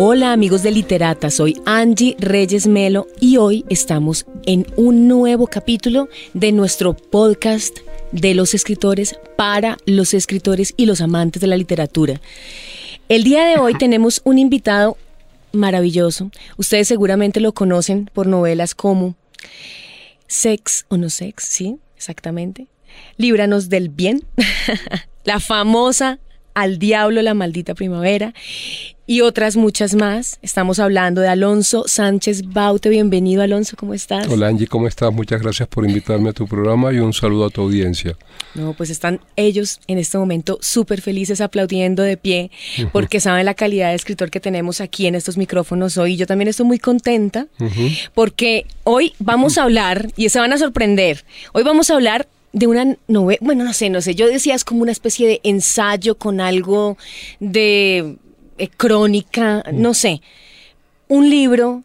Hola amigos de Literata, soy Angie Reyes Melo y hoy estamos en un nuevo capítulo de nuestro podcast de los escritores para los escritores y los amantes de la literatura. El día de hoy tenemos un invitado maravilloso. Ustedes seguramente lo conocen por novelas como Sex o no Sex, ¿sí? Exactamente. Líbranos del bien. la famosa Al diablo la maldita primavera y otras muchas más. Estamos hablando de Alonso Sánchez Baute. Bienvenido, Alonso, ¿cómo estás? Hola, Angie, ¿cómo estás? Muchas gracias por invitarme a tu programa y un saludo a tu audiencia. No, pues están ellos en este momento súper felices aplaudiendo de pie porque saben la calidad de escritor que tenemos aquí en estos micrófonos hoy. Yo también estoy muy contenta porque hoy vamos a hablar, y se van a sorprender, hoy vamos a hablar de una novela, bueno, no sé, no sé, yo decía es como una especie de ensayo con algo de eh, crónica, mm. no sé, un libro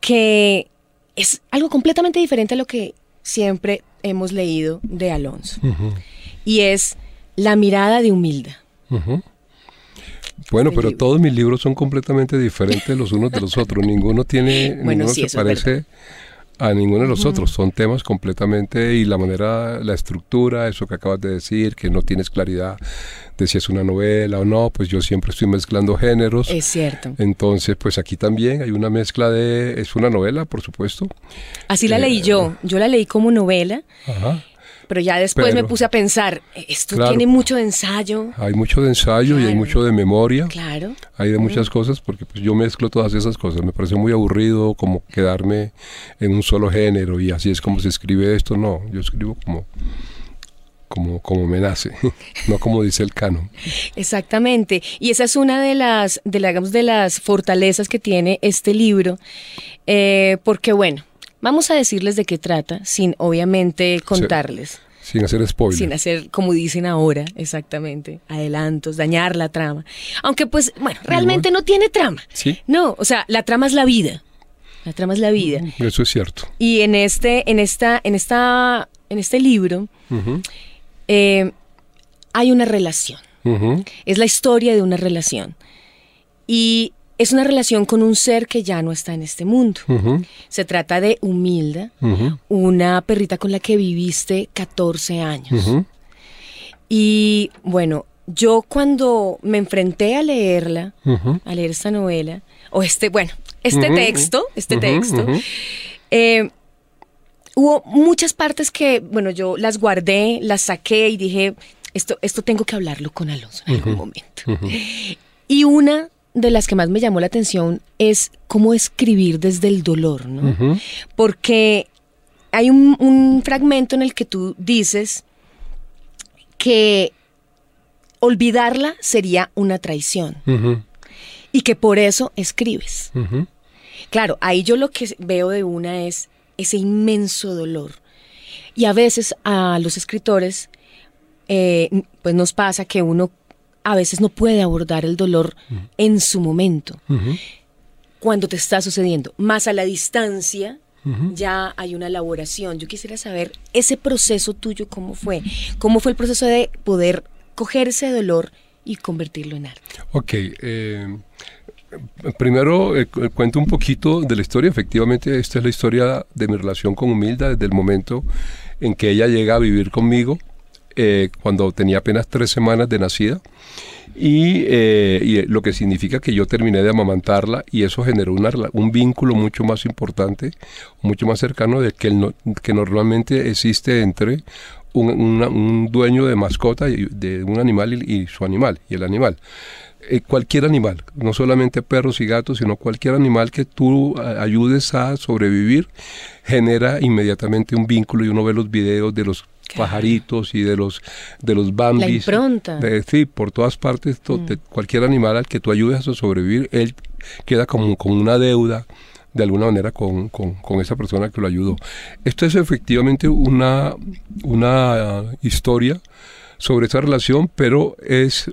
que es algo completamente diferente a lo que siempre hemos leído de Alonso. Y es La mirada de Humilda. Bueno, pero todos mis libros son completamente diferentes los unos de los otros. Ninguno tiene, ninguno se parece a ninguno de los otros. Son temas completamente y la manera, la estructura, eso que acabas de decir, que no tienes claridad de si es una novela o no, pues yo siempre estoy mezclando géneros. Es cierto. Entonces, pues aquí también hay una mezcla de, es una novela, por supuesto. Así la leí yo, eh, yo la leí como novela. Ajá. Pero ya después me puse a pensar, esto tiene mucho de ensayo. Hay mucho de ensayo y hay mucho de memoria. Claro. Hay de muchas cosas porque pues, yo mezclo todas esas cosas. Me parece muy aburrido como quedarme en un solo género y así es como se escribe esto. No, yo escribo como como, como me nace, no como dice el canon. Exactamente. Y esa es una de las, de, de las fortalezas que tiene este libro, eh, porque bueno, vamos a decirles de qué trata, sin obviamente contarles. Sin hacer spoilers. Sin hacer, como dicen ahora, exactamente, adelantos, dañar la trama. Aunque pues, bueno, realmente no tiene trama. Sí. No, o sea, la trama es la vida. La trama es la vida. Eso es cierto. Y en este, en esta, en esta, en este libro, eh, hay una relación. Es la historia de una relación. Y es una relación con un ser que ya no está en este mundo. Se trata de Humilda, una perrita con la que viviste 14 años. Y bueno, yo cuando me enfrenté a leerla, a leer esta novela, o este, bueno, este texto, este texto, eh, hubo muchas partes que, bueno, yo las guardé, las saqué y dije, esto, esto tengo que hablarlo con Alonso en algún momento. Y una de las que más me llamó la atención es cómo escribir desde el dolor, ¿no? Porque hay un, fragmento en el que tú dices que olvidarla sería una traición y que por eso escribes. Claro, ahí yo lo que veo de una es ese inmenso dolor. Y a veces a los escritores, eh, pues nos pasa que uno a veces no puede abordar el dolor en su momento, cuando te está sucediendo. Más a la distancia, ya hay una elaboración. Yo quisiera saber ese proceso tuyo, ¿cómo fue? ¿Cómo fue el proceso de poder coger ese dolor y convertirlo en arte? Ok. Eh, primero eh, cuento un poquito de la historia. Efectivamente, esta es la historia de mi relación con Humilda desde el momento en que ella llega a vivir conmigo eh, cuando tenía apenas tres semanas de nacida. Y, eh, lo que significa que yo terminé de amamantarla y eso generó un vínculo mucho más importante, mucho más cercano de que, que normalmente existe entre un, dueño de mascota de un animal y, su animal y el animal. Eh, cualquier animal, no solamente perros y gatos, sino cualquier animal que tú ayudes a sobrevivir, genera inmediatamente un vínculo y uno ve los videos de los pajaritos y de los de los bambis. La impronta. sí, por todas partes, mm. cualquier animal al que tú ayudes a sobrevivir, él queda como con una deuda de alguna manera con, esa persona que lo ayudó. Esto es efectivamente una, una historia sobre esa relación, pero es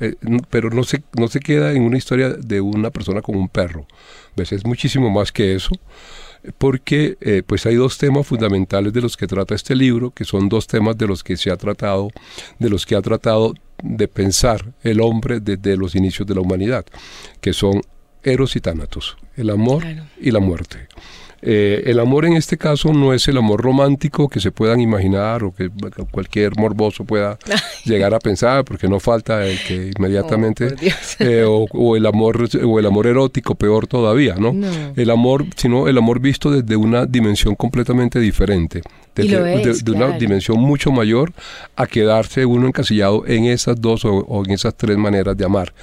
eh, pero no se, no se queda en una historia de una persona con un perro. ¿Ves? Es muchísimo más que eso porque eh, pues hay dos temas fundamentales de los que trata este libro, que son dos temas de los que se ha tratado, de los que ha tratado de pensar el hombre desde los inicios de la humanidad, que son eros y tánatos, el amor y la muerte. Eh, el amor en este caso no es el amor romántico que se puedan imaginar o que cualquier morboso pueda llegar a pensar, porque no falta el que inmediatamente oh, eh, o, el amor o el amor erótico peor todavía, ¿no? El amor, sino el amor visto desde una dimensión completamente diferente, desde, una dimensión mucho mayor a quedarse uno encasillado en esas dos o en esas tres maneras de amar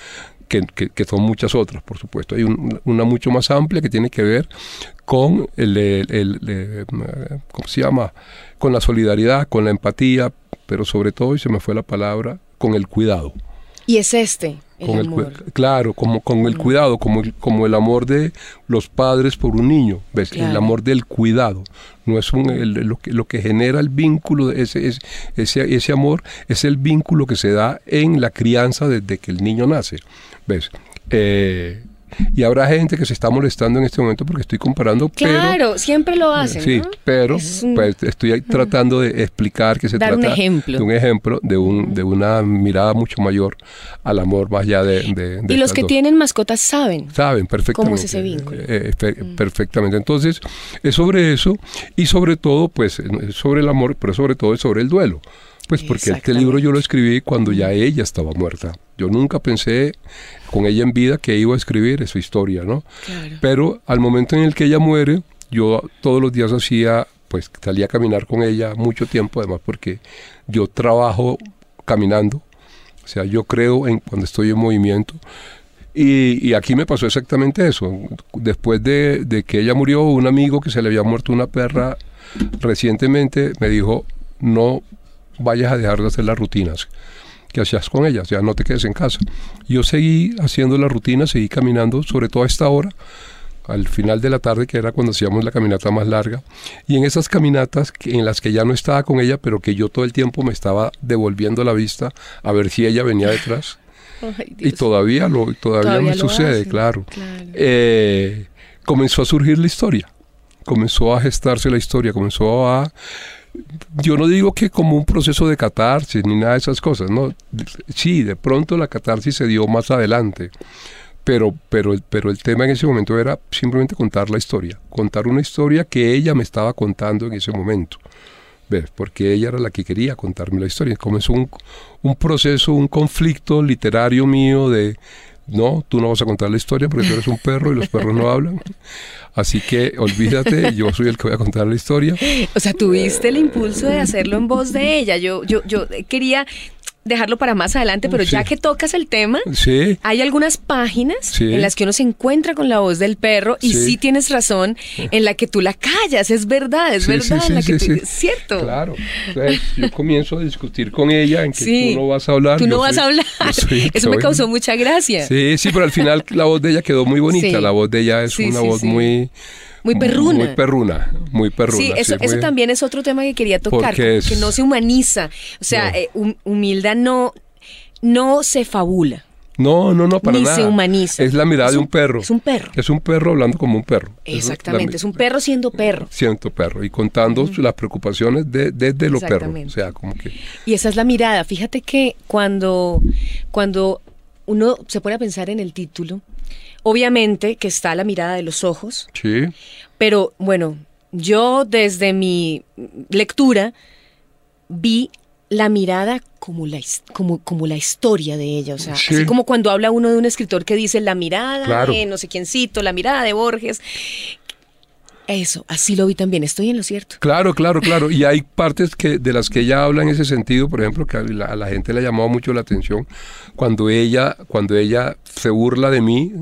que, son muchas otras, por supuesto. Hay una mucho más amplia que tiene que ver con el, el, ¿cómo se llama? Con la solidaridad, con la empatía, pero sobre todo, y se me fue la palabra, con el cuidado. Y es este. El amor. claro, como con el cuidado, como, como el amor de los padres por un niño, ¿ves? El amor del cuidado. No es un, lo, que, lo que genera el vínculo, ese, ese, ese, ese amor es el vínculo que se da en la crianza desde que el niño nace. ¿Ves? Eh, y habrá gente que se está molestando en este momento porque estoy comparando. Claro, siempre lo hacen. Sí, pero pues, estoy tratando de explicar que se trata un ejemplo. de un ejemplo, de, un, de una mirada mucho mayor al amor más allá de... y los que tienen mascotas saben. Saben perfectamente. ¿Cómo es ese vínculo? Eh, eh, perfectamente. Entonces, es sobre eso y sobre todo, pues, sobre el amor, pero sobre todo es sobre el duelo. Pues porque este libro yo lo escribí cuando ya ella estaba muerta. Yo nunca pensé con ella en vida que iba a escribir esa historia, ¿no? Pero al momento en el que ella muere, yo todos los días hacía, pues salía a caminar con ella mucho tiempo, además porque yo trabajo caminando, o sea, yo creo en cuando estoy en movimiento. Y, aquí me pasó exactamente eso. Después de, de que ella murió, un amigo que se le había muerto una perra recientemente me dijo, no vayas a dejar de hacer las rutinas que hacías con ellas, ya no te quedes en casa. Yo seguí haciendo la rutina, seguí caminando, sobre todo a esta hora, al final de la tarde, que era cuando hacíamos la caminata más larga, y en esas caminatas en las que ya no estaba con ella, pero que yo todo el tiempo me estaba devolviendo la vista a ver si ella venía detrás. y todavía lo todavía, me sucede, claro. Eh, comenzó a surgir la historia, comenzó a gestarse la historia, comenzó a yo no digo que como un proceso de catarsis ni nada de esas cosas, ¿no? Sí, de pronto la catarsis se dio más adelante, pero, pero, pero el tema en ese momento era simplemente contar la historia, contar una historia que ella me estaba contando en ese momento. ¿Ves? Porque ella era la que quería contarme la historia. Comenzó un, un proceso, un conflicto literario mío de, no, tú no vas a contar la historia porque tú eres un perro y los perros no hablan. Así que olvídate, yo soy el que voy a contar la historia. O sea, tuviste el impulso de hacerlo en voz de ella. Yo, yo, yo quería dejarlo para más adelante, pero ya que tocas el tema, hay algunas páginas en las que uno se encuentra con la voz del perro y sí. tienes razón en la que tú la callas, es verdad, es verdad, en la que tú, cierto. Claro, yo comienzo a discutir con ella en que tú no vas a hablar. Tú no vas a hablar. Eso me causó mucha gracia. Sí, sí, pero al final la voz de ella quedó muy bonita, la voz de ella es una voz muy muy perruna. Muy perruna, muy perruna. Sí, eso, eso también es otro tema que quería tocar, que no se humaniza. O sea, eh, humildad no, no se fabula. No, no, no, para Ni nada. se humaniza. Es la mirada de un perro. Es un perro. Es un perro hablando como un perro. Exactamente, es, un perro siendo perro. Siendo perro y contando las preocupaciones de, desde los perros. O sea, como que... Y esa es la mirada. Fíjate que cuando, cuando uno se pone a pensar en el título, Obviamente que está la mirada de los ojos. Sí. Pero bueno, yo desde mi lectura vi la mirada como la, como, como la historia de ella. O sea, así como cuando habla uno de un escritor que dice la mirada de no sé quiéncito, la mirada de Borges. Eso, así lo vi también, estoy en lo cierto. Claro, claro, claro. Y hay partes que, de las que ella habla en ese sentido, por ejemplo, que a la, gente le ha llamado mucho la atención cuando ella, cuando ella se burla de mí,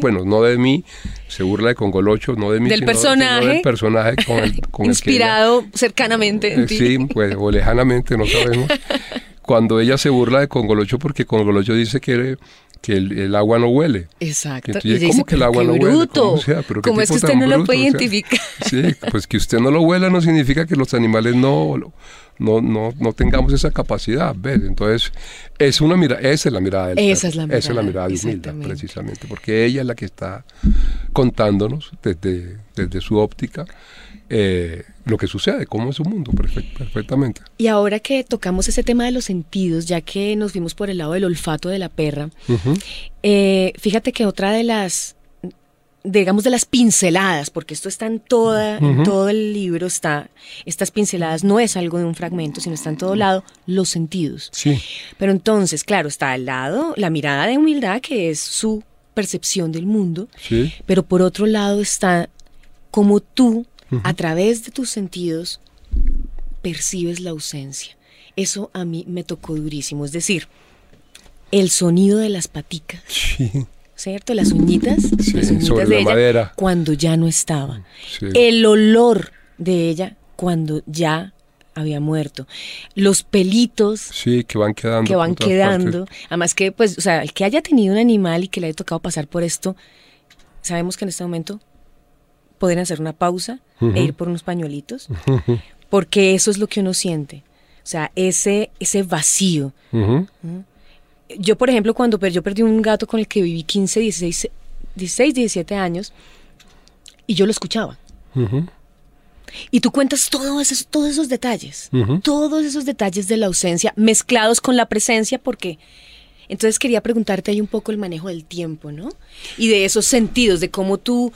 bueno, no de mí, se burla de Congolocho, no de mí, del personaje, del personaje con el, con inspirado cercanamente en eh, Sí, pues, o lejanamente, no sabemos. cuando ella se burla de Congolocho porque Congolocho dice que que el, agua no huele. Exacto. Y ¿Cómo que el agua no huele? ¿Cómo, sea? ¿Cómo es que usted no lo puede identificar? sí, pues que usted no lo huela no significa que los animales no, no, no, no tengamos esa capacidad, ¿ves? Entonces, es una mirada, esa es la mirada del Esa es la mirada. Esa es la mirada de humildad, precisamente, porque ella es la que está contándonos desde, desde su óptica eh, lo que sucede, cómo es su mundo perfectamente. Y ahora que tocamos ese tema de los sentidos, ya que nos vimos por el lado del olfato de la perra, eh, fíjate que otra de las digamos, de las pinceladas, porque esto está en, toda, en todo el libro, está, estas pinceladas no es algo de un fragmento, sino está en todo lado, los sentidos. Sí. Pero entonces, claro, está al lado la mirada de humildad, que es su percepción del mundo, Sí. pero por otro lado está como tú, a través de tus sentidos, percibes la ausencia. Eso a mí me tocó durísimo, es decir, el sonido de las paticas. Sí. ¿cierto? Las uñitas, Sí, las uñitas sobre de la ella madera. cuando ya no estaba. Sí. El olor de ella cuando ya había muerto. Los pelitos Sí, que van quedando. que van quedando. partes. Además que, pues, o sea, el que haya tenido un animal y que le haya tocado pasar por esto, sabemos que en este momento pueden hacer una pausa e ir por unos pañuelitos, porque eso es lo que uno siente. O sea, ese, ese vacío. Ujú. Yo, por ejemplo, cuando per- yo perdí un gato con el que viví 15, 16, 16 17 años, y yo lo escuchaba. Y tú cuentas todos esos, todos esos detalles, todos esos detalles de la ausencia mezclados con la presencia, porque entonces quería preguntarte ahí un poco el manejo del tiempo, ¿no? Y de esos sentidos, de cómo tú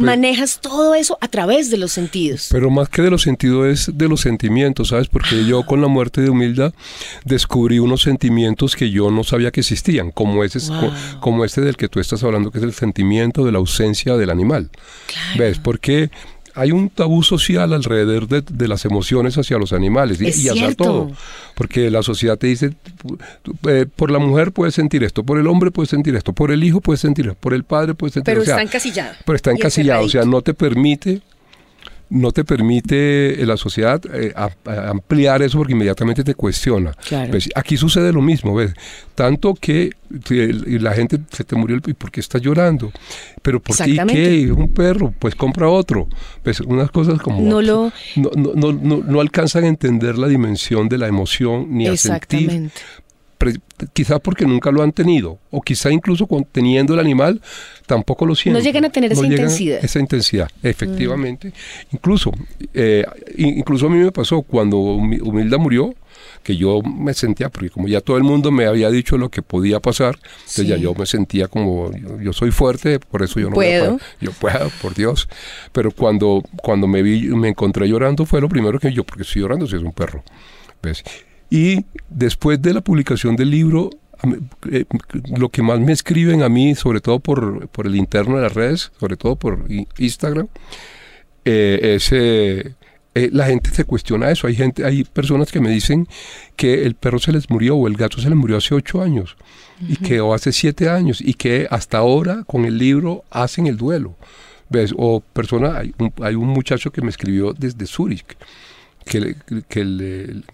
manejas todo eso a través de los sentidos. Pero más que de los sentidos es de los sentimientos, ¿sabes? Porque yo con la muerte de Humilda descubrí unos sentimientos que yo no sabía que existían, como ese, Wow. como este del que tú estás hablando, que es el sentimiento de la ausencia del animal. Claro. ¿Ves? Porque hay un tabú social alrededor de, de las emociones hacia los animales y, Es y hacia todo. Porque la sociedad te dice, eh, por la mujer puedes sentir esto, por el hombre puedes sentir esto, por el hijo puedes sentir esto, por el padre puedes sentir Pero o sea, está encasillado. pero está encasillado, o sea, no te permite, no te permite eh, la sociedad eh, a- a ampliar eso porque inmediatamente te cuestiona. Claro. ¿Ves? Aquí sucede lo mismo, ¿ves? Tanto que la gente se te murió, el- ¿y por qué estás llorando? Pero ¿por qué? Es un perro, pues compra otro. ¿Ves? Unas cosas como... No lo- No, no, no, no- no alcanzan a entender la dimensión de la emoción ni a sentir Exactamente. pre- quizá porque nunca lo han tenido, o quizá incluso teniendo el animal tampoco lo sienten. llegan a tener esa intensidad. Mm. Esa intensidad, efectivamente. Incluso, eh, in- incluso a mí me pasó cuando Humi- Humilda murió, que yo me sentía, porque como ya todo el mundo me había dicho lo que podía pasar, entonces ya Sí. yo me sentía como, yo, yo soy fuerte, por eso yo no voy a Puedo. Yo puedo, por Dios. Pero cuando, cuando me vi, me encontré llorando, fue lo primero que yo, porque estoy llorando si es un perro. ¿ves? Y después de la publicación del libro, eh, lo que más me escriben a mí, sobre todo por, por el interno de las redes, sobre todo por Instagram, eh, es eh, eh, la gente se cuestiona eso. Hay gente, hay personas que me dicen que el perro se les murió o el gato se les murió hace ocho años y que o hace siete años y que hasta ahora con el libro hacen el duelo. ¿Ves? O persona, hay un, hay un muchacho que me escribió desde Zurich que, el-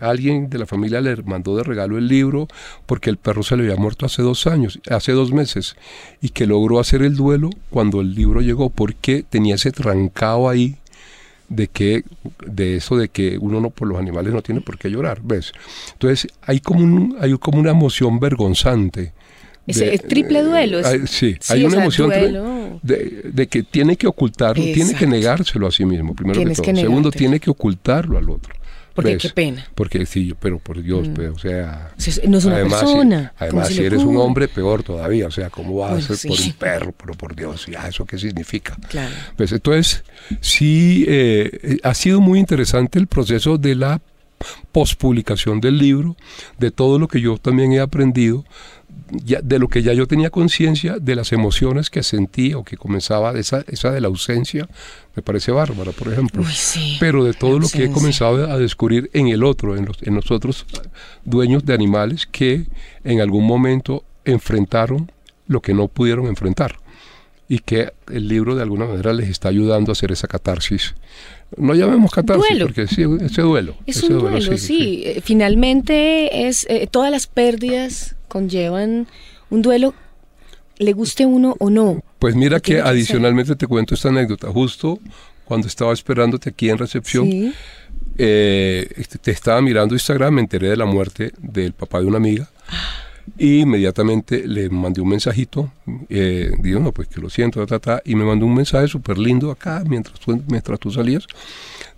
alguien de la familia le mandó de regalo el libro porque el perro se le había muerto hace dos años, hace dos meses, y que logró hacer el duelo cuando el libro llegó porque tenía ese trancado ahí de que de eso de que uno no por los animales no tiene por qué llorar, ¿ves? Entonces hay como un, hay como una emoción vergonzante. Ese de- es triple duelo, es- hay- sí, sí, hay una sea, emoción de, de que tiene que ocultarlo, tiene que Exacto. negárselo a sí mismo, primero Tienes que que todo. Segundo, negártelo. tiene que ocultarlo al otro. Porque ¿Ves? qué pena. Porque sí, pero por Dios, pues, o sea... O sea, no es una además, persona. Si, ¿Cómo además, si eres un hombre, peor todavía. O sea, ¿cómo vas Bueno, a ser por sí. un perro? Pero por Dios, ya, ¿eso qué significa? Claro. Pues entonces, sí, eh, ha sido muy interesante el proceso de la pospublicación del libro, de todo lo que yo también he aprendido, ya, de lo que ya yo tenía conciencia, de las emociones que sentí o que comenzaba, esa, esa de la ausencia, me parece bárbara, por ejemplo. Uy, sí. Pero de todo lo que he comenzado a descubrir en el otro, en los, en los otros dueños de animales que en algún momento enfrentaron lo que no pudieron enfrentar y que el libro de alguna manera les está ayudando a hacer esa catarsis. No llamemos catarsis, Duelo. porque sí, ese duelo. Es ese un duelo, sí. Eh, Finalmente es eh, todas las pérdidas conllevan un duelo, le guste uno o no. Pues mira que que ser. adicionalmente te cuento esta anécdota. Justo cuando estaba esperándote aquí en recepción, Sí. eh, este, te estaba mirando Instagram, me enteré de la muerte del papá de una amiga. Y inmediatamente le mandé un mensajito, eh, digo, no, pues que lo siento, ta, ta, y me mandó un mensaje súper lindo acá mientras tú, mientras tú salías,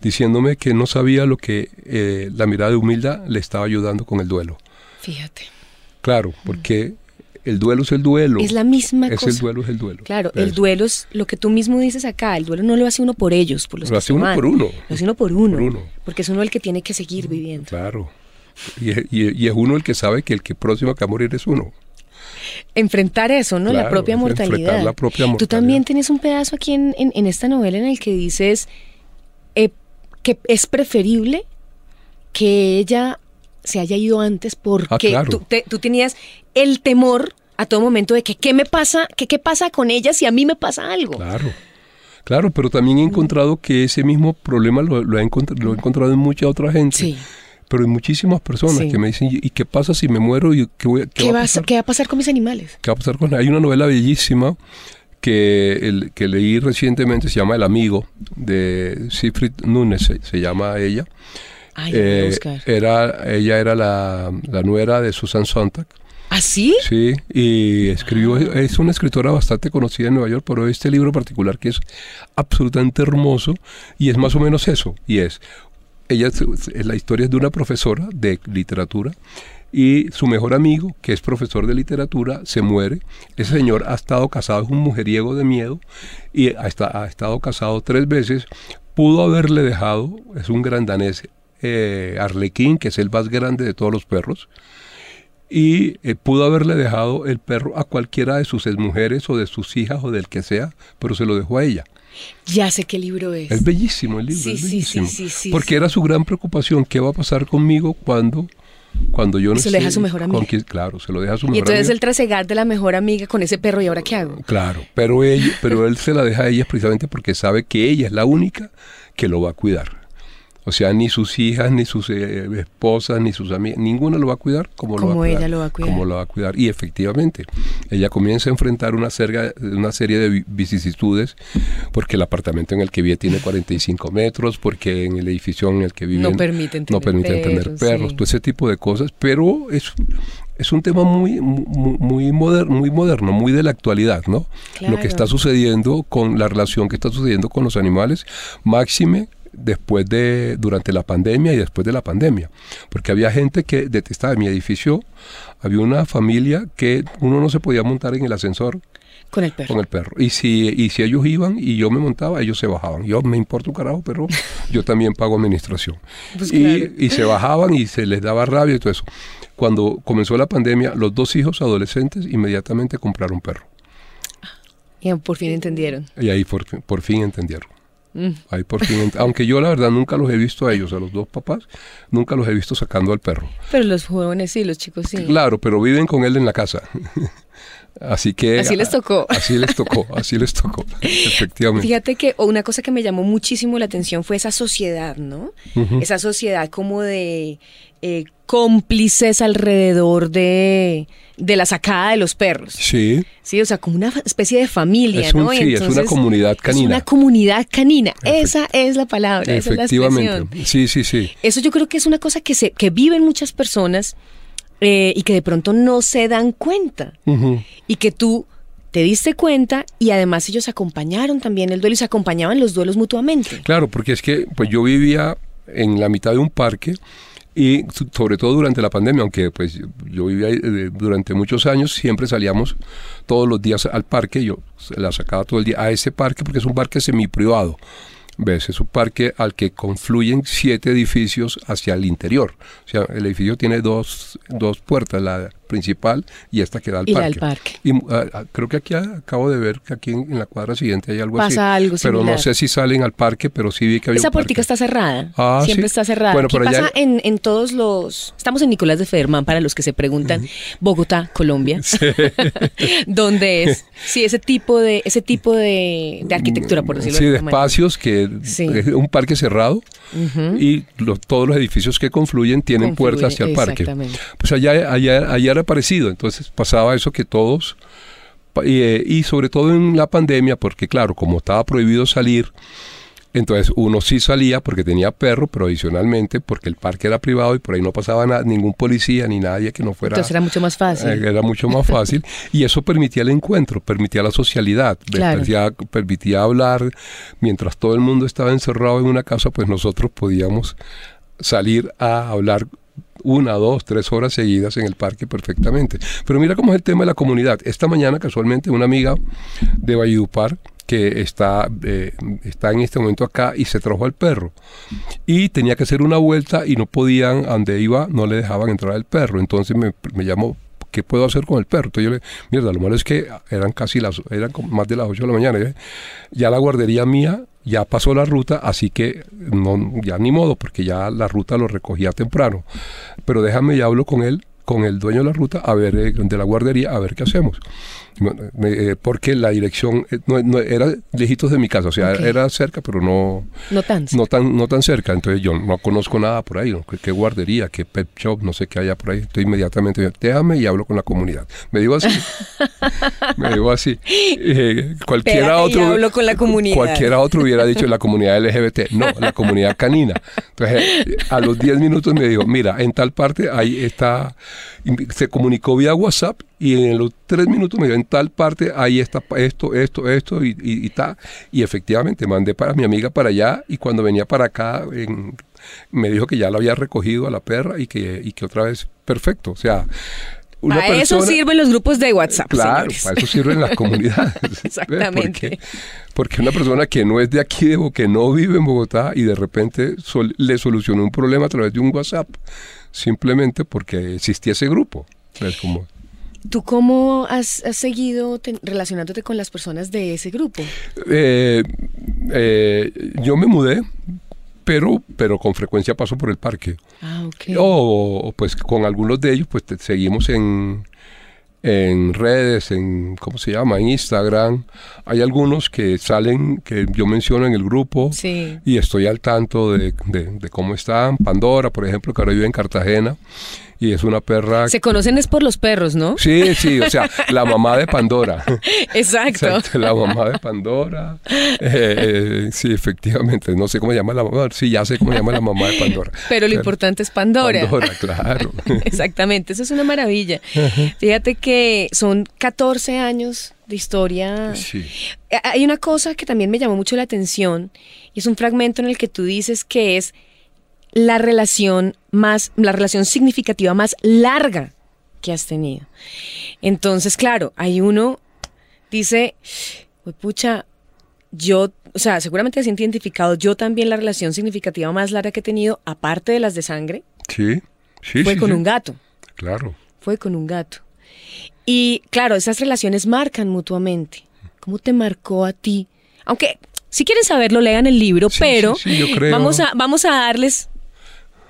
diciéndome que no sabía lo que eh, la mirada de humildad le estaba ayudando con el duelo. Fíjate. Claro, porque El duelo es el duelo. Es la misma es cosa. el duelo, es el duelo. Claro, el duelo es lo que tú mismo dices acá. El duelo no lo hace uno por ellos, por los Lo que hace uno van. por uno. Lo hace uno por uno. Por uno. Porque es uno el que tiene que seguir viviendo. Claro. Y, y- y es uno el que sabe que el que próximo va a morir es uno. Enfrentar eso, ¿no? la propia mortalidad. la propia Tú mortalidad. también tienes un pedazo aquí en, en- en esta novela en el que dices eh, que es preferible que ella se haya ido antes porque Ah, claro. tú, te- tú tenías el temor a todo momento de que qué me pasa, que qué pasa con ella si a mí me pasa algo. Claro. Claro, pero también he encontrado que ese mismo problema lo, lo he, encont- lo he encontrado en mucha otra gente. Sí. Pero hay muchísimas personas Sí. que me dicen, ¿y qué pasa si me muero? ¿Y qué, voy qué ¿Qué, va a pasar? ¿Qué va a pasar con mis animales? ¿Qué va a pasar con Hay una novela bellísima que, el, que leí recientemente, se llama El Amigo, de Siegfried Núñez, se, se llama ella. Ay, Eh, buscar. era, ella era la, la nuera de Susan Sontag. ¿Ah, sí? Sí, y escribió, Ah. es una escritora bastante conocida en Nueva York, pero este libro particular que es absolutamente hermoso y es más o menos eso, y es, ella, es- la historia es de una profesora de literatura y su mejor amigo, que es profesor de literatura, se muere. Ese señor ha estado casado, es un mujeriego de miedo y ha, ha estado casado tres veces. Pudo haberle dejado, es un gran danés, eh, Arlequín, que es el más grande de todos los perros y eh, pudo haberle dejado el perro a cualquiera de sus mujeres o de sus hijas o del que sea, pero se lo dejó a ella. Ya sé qué libro es. Es bellísimo el libro, Sí, es sí, sí, sí, sí, porque sí. era su gran preocupación, ¿qué va a pasar conmigo cuando, cuando yo no Y se lo deja a su mejor amiga. claro, se lo deja a su y mejor entonces amiga. el trasegar de la mejor amiga con ese perro, ¿y ahora qué hago? Claro, pero, ella, pero él se la deja a ella precisamente porque sabe que ella es la única que lo va a cuidar. O sea, ni sus hijas, ni sus eh, esposas, ni sus amigas, ninguna lo va a cuidar como, lo va a Como cuidar. ella lo va a cuidar. Como lo va a cuidar. Y efectivamente, ella comienza a enfrentar una, serga- una serie de vi- vicisitudes, porque el apartamento en el que vive tiene 45 metros, porque en el edificio en el que vive No permiten no tener permiten tener perros, perros, sí. todo ese tipo de cosas, pero es, es un tema muy, muy, muy, moderno, muy moderno, muy de la actualidad, ¿no? Lo que está sucediendo con la relación que está sucediendo con los animales, máxime después de, durante la pandemia y después de la pandemia, porque había gente que detestaba en mi edificio, había una familia que uno no se podía montar en el ascensor Con el perro. con el perro. Y si, y si ellos iban y yo me montaba, ellos se bajaban. Yo me importa un carajo, pero yo también pago administración. Pues y, claro. y se bajaban y se les daba rabia y todo eso. Cuando comenzó la pandemia, los dos hijos adolescentes inmediatamente compraron perro. Y por fin entendieron. Y ahí por, por fin entendieron. Mm. Ahí por fin Aunque yo la verdad nunca los he visto a ellos, a los dos papás, nunca los he visto sacando al perro. Pero los jóvenes sí, los chicos sí. Claro, pero viven con él en la casa. Así que... Así les tocó. Así les tocó, así les tocó, efectivamente. Fíjate que una cosa que me llamó muchísimo la atención fue esa sociedad, ¿no? Esa sociedad como de eh, cómplices alrededor de, de la sacada de los perros. Sí, Sí, o sea, como una especie de familia, Es un- ¿no? Sí, es una comunidad Es canina. una comunidad canina. Efect- Esa es la palabra, esa es la expresión. efectivamente. Sí, sí, sí. Eso yo creo que es una cosa que, se, que viven muchas personas eh, y que de pronto no se dan cuenta. Y que tú te diste cuenta y además ellos acompañaron también el duelo y se acompañaban los duelos mutuamente. Claro, porque es que pues yo vivía en la mitad de un parque y sobre todo durante la pandemia, aunque pues yo vivía eh, durante muchos años, siempre salíamos todos los días al parque, yo se la sacaba todo el día a ese parque porque es un parque semiprivado. ¿Ves? Es un parque al que confluyen siete edificios hacia el interior. O sea, el edificio tiene dos, dos puertas, la principal y esta que da al Y parque. parque. Y ah, creo que aquí acabo de ver que aquí en, en la cuadra siguiente hay algo Pasa así. algo Pero no sé si salen al parque, pero sí vi que había Esa puertica está cerrada. Ah, Siempre sí. está cerrada. Bueno, ¿Qué pero allá- en, en todos los... Estamos en Nicolás de Federman, para los que se preguntan. Bogotá, Colombia. ¿Dónde es? Sí, ese tipo de, ese tipo de, de arquitectura, por decirlo Sí, de espacios, que Sí. es un parque cerrado y los- todos los edificios que confluyen tienen Confluye, puertas hacia el parque. exactamente. Pues allá, allá, allá era parecido, entonces pasaba eso que todos, eh, y sobre todo en la pandemia, porque claro, como estaba prohibido salir, entonces uno sí salía porque tenía perro, pero adicionalmente porque el parque era privado y por ahí no pasaba ningún policía ni nadie que no fuera... Entonces era mucho más fácil. Eh, Era mucho más fácil y eso permitía el encuentro, permitía la socialidad, Claro. permitía, permitía hablar. Mientras todo el mundo estaba encerrado en una casa, pues nosotros podíamos salir a hablar una, dos, tres horas seguidas en el parque perfectamente. Pero mira cómo es el tema de la comunidad. Esta mañana casualmente una amiga de Valledupar que está, eh, está en este momento acá y se trajo al perro. Y tenía que hacer una vuelta y no podían, donde iba, no le dejaban entrar al perro. Entonces me, me llamó, ¿qué puedo hacer con el perro? Entonces yo le, mierda, lo malo es que eran casi las, eran más de las 8 de la mañana. Ya la guardería mía ya pasó la ruta, así que no, ya ni modo, porque ya la ruta lo recogía temprano. Pero déjame y hablo con él, con el dueño de la ruta, a ver, eh, de la guardería, a ver qué hacemos. Eh, porque la dirección eh, no, era lejitos de mi casa, o sea, era cerca, pero no, no, tan no, tan, no tan cerca. Entonces yo no conozco nada por ahí, ¿Qué, guardería, qué pet shop, no sé qué haya por ahí. Entonces inmediatamente, déjame y hablo con la comunidad. Me digo así, me digo así. Eh, cualquiera otro, hablo con la comunidad. Cualquiera otro hubiera dicho la comunidad LGBT, no, la comunidad canina. Entonces a los 10 minutos me dijo, mira, en tal parte ahí está, se comunicó vía WhatsApp y en los tres minutos me dio en tal parte, ahí está esto, esto, esto y, y, tal. Y efectivamente mandé para mi amiga para allá y cuando venía para acá me dijo que ya la había recogido a la perra y que, y que otra vez perfecto. O sea, para eso sirven los grupos de WhatsApp. Claro, para eso sirven las comunidades. Exactamente. Porque, una persona que no es de aquí, o que no vive en Bogotá y de repente le solucionó un problema a través de un WhatsApp, simplemente porque existía ese grupo. Es como, ¿Tú cómo has, seguido relacionándote con las personas de ese grupo? Eh, eh, yo me mudé, pero, pero con frecuencia paso por el parque. Ah, ok. O, pues con algunos de ellos pues seguimos en, en redes, en, ¿cómo se llama? En Instagram. Hay algunos que salen, que yo menciono en el grupo. Sí. Y estoy al tanto de, de cómo están. Pandora, por ejemplo, que ahora vive en Cartagena y es una perra... Se conocen es por los perros, ¿no? Sí, sí, o sea, la mamá de Pandora. Exacto. La mamá de Pandora. Eh, eh, sí, efectivamente, no sé cómo llama la mamá, sí, ya sé cómo llama la mamá de Pandora. Pero lo importante es Pandora. Pandora, claro. Exactamente, eso es una maravilla. Fíjate que son 14 años de historia. Sí. Hay una cosa que también me llamó mucho la atención y es un fragmento en el que tú dices que es la relación más, la relación significativa más larga que has tenido. Entonces, claro, hay uno, dice, pucha, yo, o sea, seguramente has identificado yo también la relación significativa más larga que he tenido, aparte de las de sangre. Sí, sí. Fue con un gato. Claro. Fue con un gato. Y claro, esas relaciones marcan mutuamente. ¿Cómo te marcó a ti? Aunque, si quieren saberlo, lean el libro, pero Vamos, a, vamos a darles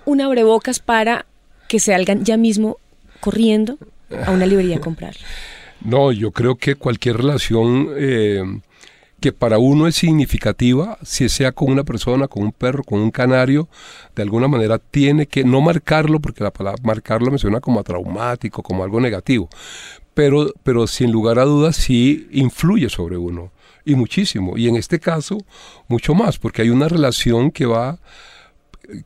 un abrebocas para que salgan ya mismo corriendo a una librería a comprarlo? No, yo creo que cualquier relación eh, que para uno es significativa, si sea con una persona, con un perro, con un canario, de alguna manera tiene que no marcarlo, porque la palabra marcarlo me suena como a traumático, como algo negativo, pero, pero sin lugar a dudas sí influye sobre uno, y muchísimo, y en este caso mucho más, porque hay una relación que va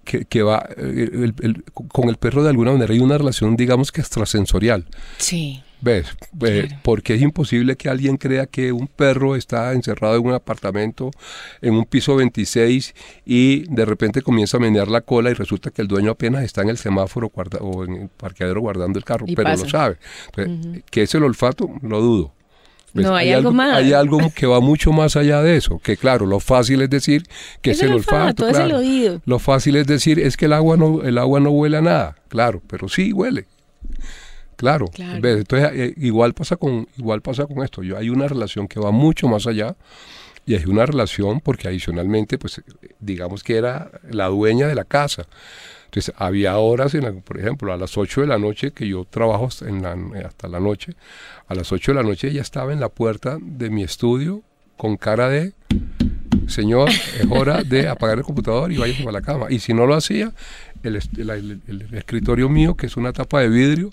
que, va eh, con el perro de alguna manera hay una relación digamos que extrasensorial. Sí. ¿Ves? Eh, porque es imposible que alguien crea que un perro está encerrado en un apartamento en un piso 26 y de repente comienza a menear la cola y resulta que el dueño apenas está en el semáforo o en el parqueadero guardando el carro, pero lo sabe. ¿Qué es el olfato? Lo dudo. Pues no, hay, algo, más. Hay algo que va mucho más allá de eso. Que claro, lo fácil es decir que es, el olfato. es el oído. Lo fácil es decir es que el agua no, el agua no huele a nada. Claro, pero sí huele. Claro. Entonces eh, igual pasa con igual pasa con esto. Yo, hay una relación que va mucho más allá y hay una relación porque adicionalmente, pues digamos que era la dueña de la casa. Entonces, había horas, en por ejemplo, a las 8 de la noche, que yo trabajo en la, hasta la noche, a las 8 de la noche ella estaba en la puerta de mi estudio con cara de, señor, es hora de apagar el computador y váyase a la cama. Y si no lo hacía, el, escritorio mío, que es una tapa de vidrio,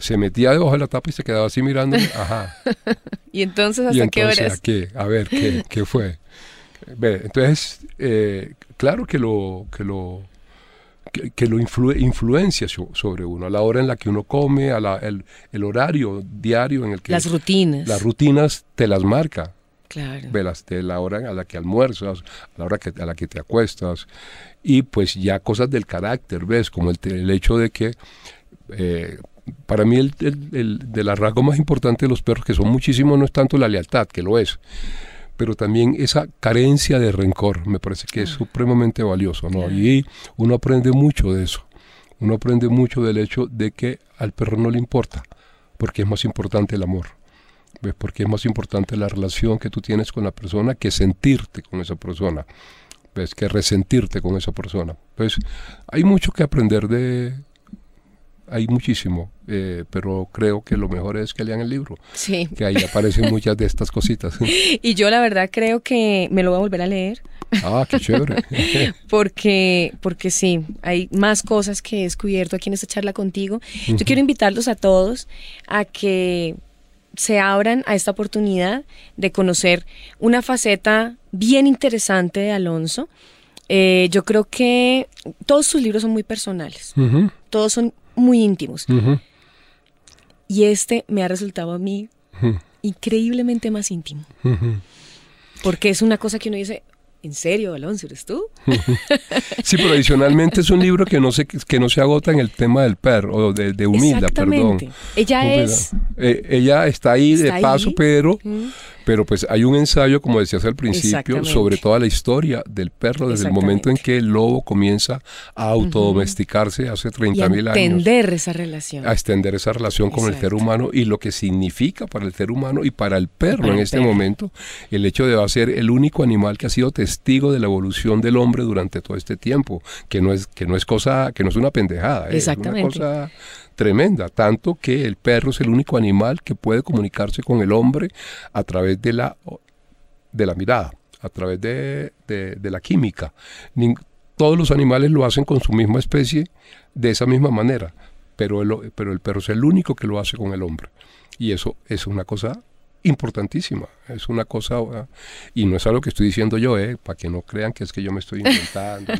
se metía debajo de la tapa y se quedaba así mirando. Ajá. ¿Y entonces hasta qué horas? A, ver, ¿qué, qué fue? Entonces, eh, claro que lo, que lo que, lo influencia sobre uno, a la hora en la que uno come, a el, horario diario en el que... Las rutinas. Las rutinas te las marca, Claro. de la hora a la que almuerzas, a la hora que, a la que te acuestas, y pues ya cosas del carácter, ¿ves? Como el, el hecho de que, eh, para mí el, el, de las rasgos más importantes de los perros, que son muchísimos, no es tanto la lealtad, que lo es, pero también esa carencia de rencor, me parece que es supremamente valioso, ¿no? Y uno aprende mucho de eso, uno aprende mucho del hecho de que al perro no le importa, porque es más importante el amor. ¿Ves? Porque es más importante la relación que tú tienes con la persona que sentirte con esa persona. ¿Ves? Que resentirte con esa persona. Pues hay mucho que aprender de... Hay muchísimo, eh, pero creo que lo mejor es que lean el libro. Sí. Que ahí aparecen muchas de estas cositas. y yo la verdad creo que me lo voy a volver a leer. Ah, qué chévere. porque, porque sí, hay más cosas que he descubierto aquí en esta charla contigo. Yo quiero invitarlos a todos a que se abran a esta oportunidad de conocer una faceta bien interesante de Alonso. Eh, yo creo que todos sus libros son muy personales, todos son muy íntimos. Y este me ha resultado a mí increíblemente más íntimo. Porque es una cosa que uno dice, ¿En serio, Alonso, eres tú? sí, pero adicionalmente es un libro que no se, que no se agota en el tema del perro, o de, de humilde, perdón. Ella es... Eh, ella está ahí de paso, pero pero pues hay un ensayo, como decías al principio, sobre toda la historia del perro desde el momento en que el lobo comienza a autodomesticarse hace 30 mil años. A extender esa relación. A extender esa relación con el ser humano y lo que significa para el ser humano y para el perro en este momento el hecho de ser el único animal que ha sido testigo de la evolución del hombre durante todo este tiempo, que no es, que no es cosa, que no es una pendejada, ¿eh? es una cosa tremenda, tanto que el perro es el único animal que puede comunicarse con el hombre a través de la, de la mirada, a través de, de, la química. todos los animales lo hacen con su misma especie de esa misma manera, pero el, pero el perro es el único que lo hace con el hombre. Y eso es una cosa importantísima. Es una cosa, y no es algo que estoy diciendo yo, ¿eh? para que no crean que es que yo me estoy inventando.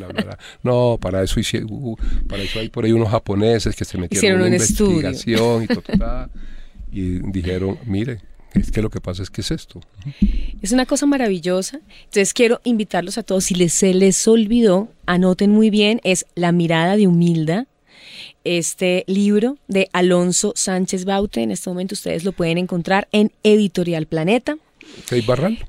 No, para eso, hice, uh, para eso hay por ahí unos japoneses que se metieron en una investigación y, y dijeron, mire, es que lo que pasa es que es esto. Es una cosa maravillosa. Entonces quiero invitarlos a todos, si les, se les olvidó, anoten muy bien, es La mirada de Humilda este libro de Alonso Sánchez Baute. En este momento ustedes lo pueden encontrar en Editorial Planeta. ¿Seis Barral?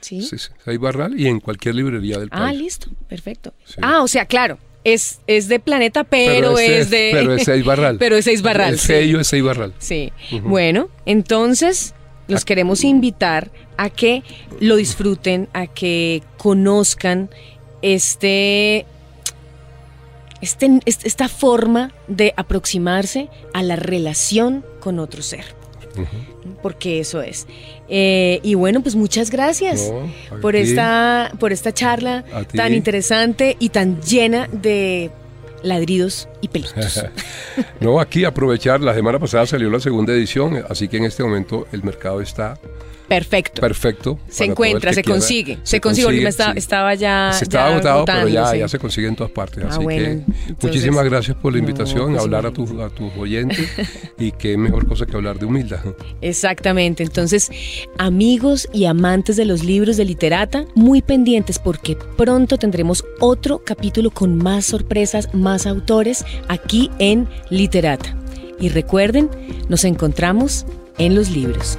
Sí. sí, sí. Barral y en cualquier librería del ah, país. Ah, listo, perfecto. Ah, o sea, claro, es, es de Planeta, pero, es, de... Pero es Seis Barral. pero es Seis Barral. El sello es Seis Barral. Sí. Bueno, entonces los queremos invitar a que lo disfruten, a que conozcan este este, esta forma de aproximarse a la relación con otro ser. Porque eso es. Eh, y bueno, pues muchas gracias por, esta, por esta charla tan interesante y tan llena de ladridos y pelitos. no, aquí aprovechar, la semana pasada salió la segunda edición, así que en este momento el mercado está Perfecto. Perfecto. Se encuentra, se consigue. Se, consigue, estaba, ya. Se estaba agotado, pero ya, ya se consigue en todas partes. Ah, así que muchísimas gracias por la invitación a pues hablar a tus a tus oyentes y qué mejor cosa que hablar de humildad. Exactamente. Entonces, amigos y amantes de los libros de literata, muy pendientes porque pronto tendremos otro capítulo con más sorpresas, más autores aquí en Literata. Y recuerden, nos encontramos en los libros.